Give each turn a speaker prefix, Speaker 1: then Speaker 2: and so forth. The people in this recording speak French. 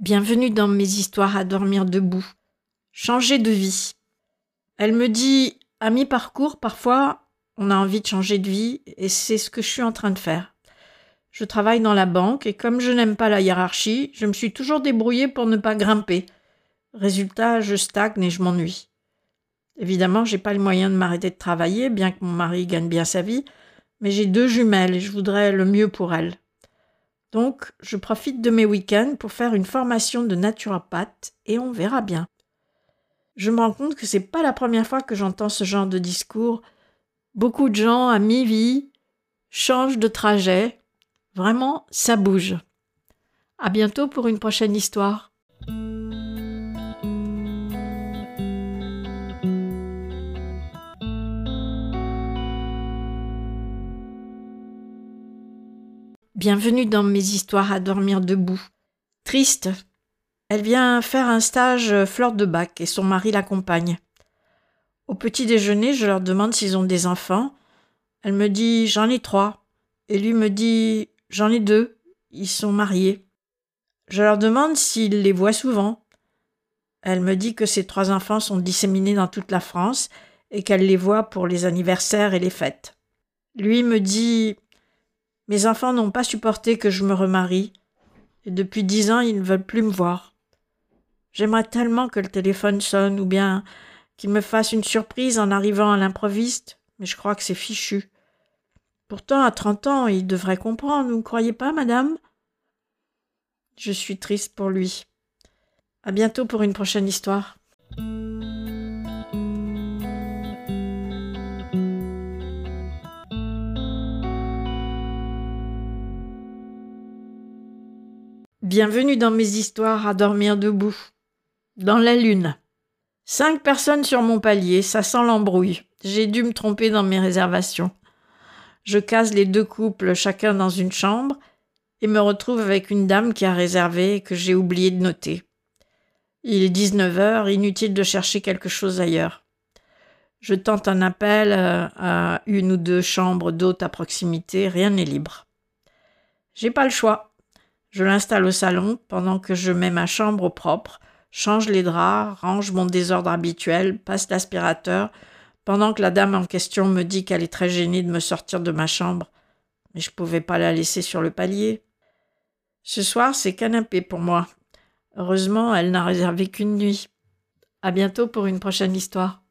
Speaker 1: Bienvenue dans mes histoires à dormir debout. Changer de vie. Elle me dit à mi-parcours, parfois, on a envie de changer de vie et c'est ce que je suis en train de faire. Je travaille dans la banque et comme je n'aime pas la hiérarchie, je me suis toujours débrouillée pour ne pas grimper. Résultat, je stagne et je m'ennuie. Évidemment, j'ai pas le moyen de m'arrêter de travailler, bien que mon mari gagne bien sa vie, mais j'ai deux jumelles et je voudrais le mieux pour elles. Donc, je profite de mes week-ends pour faire une formation de naturopathe et on verra bien. Je me rends compte que c'est pas la première fois que j'entends ce genre de discours. Beaucoup de gens à mi-vie changent de trajet. Vraiment, ça bouge. À bientôt pour une prochaine histoire. Bienvenue dans mes histoires à dormir debout. Triste. Elle vient faire un stage fleur de bac et son mari l'accompagne. Au petit déjeuner, je leur demande s'ils ont des enfants. Elle me dit j'en ai trois. Et lui me dit j'en ai deux. Ils sont mariés. Je leur demande s'ils les voient souvent. Elle me dit que ces trois enfants sont disséminés dans toute la France et qu'elle les voit pour les anniversaires et les fêtes. Lui me dit mes enfants n'ont pas supporté que je me remarie, et depuis dix ans ils ne veulent plus me voir. J'aimerais tellement que le téléphone sonne, ou bien qu'il me fasse une surprise en arrivant à l'improviste, mais je crois que c'est fichu. Pourtant, à trente ans, il devrait comprendre, vous ne croyez pas, madame? Je suis triste pour lui. À bientôt pour une prochaine histoire. Bienvenue dans mes histoires à dormir debout. Dans la lune. Cinq personnes sur mon palier, ça sent l'embrouille. J'ai dû me tromper dans mes réservations. Je case les deux couples chacun dans une chambre et me retrouve avec une dame qui a réservé et que j'ai oublié de noter. Il est 19 heures, inutile de chercher quelque chose ailleurs. Je tente un appel euh, à une ou deux chambres d'hôtes à proximité, rien n'est libre. J'ai pas le choix. Je l'installe au salon pendant que je mets ma chambre propre, change les draps, range mon désordre habituel, passe l'aspirateur, pendant que la dame en question me dit qu'elle est très gênée de me sortir de ma chambre. Mais je ne pouvais pas la laisser sur le palier. Ce soir, c'est canapé pour moi. Heureusement, elle n'a réservé qu'une nuit. À bientôt pour une prochaine histoire.